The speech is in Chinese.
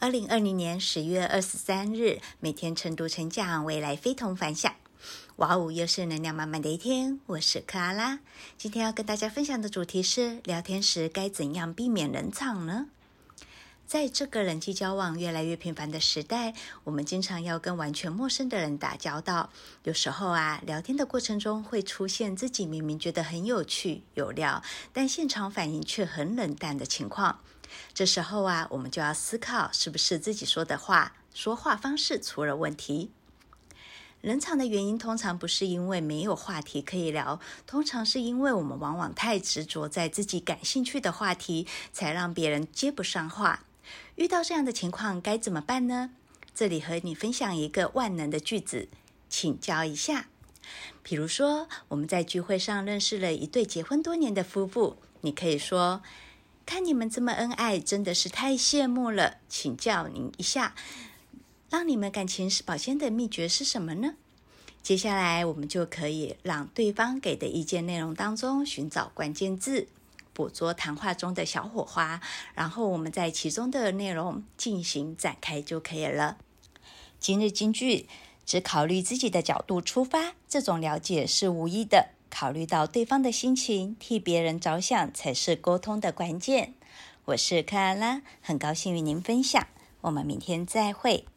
二零二零年十月二十三日，每天晨读成长，未来非同凡响。哇哦，又是能量满满的一天。我是克拉拉，今天要跟大家分享的主题是：聊天时该怎样避免冷场呢？在这个人际交往越来越频繁的时代，我们经常要跟完全陌生的人打交道。有时候啊，聊天的过程中会出现自己明明觉得很有趣有料，但现场反应却很冷淡的情况。这时候啊，我们就要思考，是不是自己说的话、说话方式出了问题？冷场的原因通常不是因为没有话题可以聊，通常是因为我们往往太执着在自己感兴趣的话题，才让别人接不上话。遇到这样的情况该怎么办呢？这里和你分享一个万能的句子，请教一下。比如说，我们在聚会上认识了一对结婚多年的夫妇，你可以说，看你们这么恩爱，真的是太羡慕了。请教您一下，让你们感情是保鲜的秘诀是什么呢？接下来，我们就可以让对方给的意见内容当中寻找关键字，捕捉谈话中的小火花，然后我们在其中的内容进行展开就可以了。今日金句：只考虑自己的角度出发，这种了解是无意的。考虑到对方的心情，替别人着想才是沟通的关键。我是克拉拉，很高兴与您分享。我们明天再会。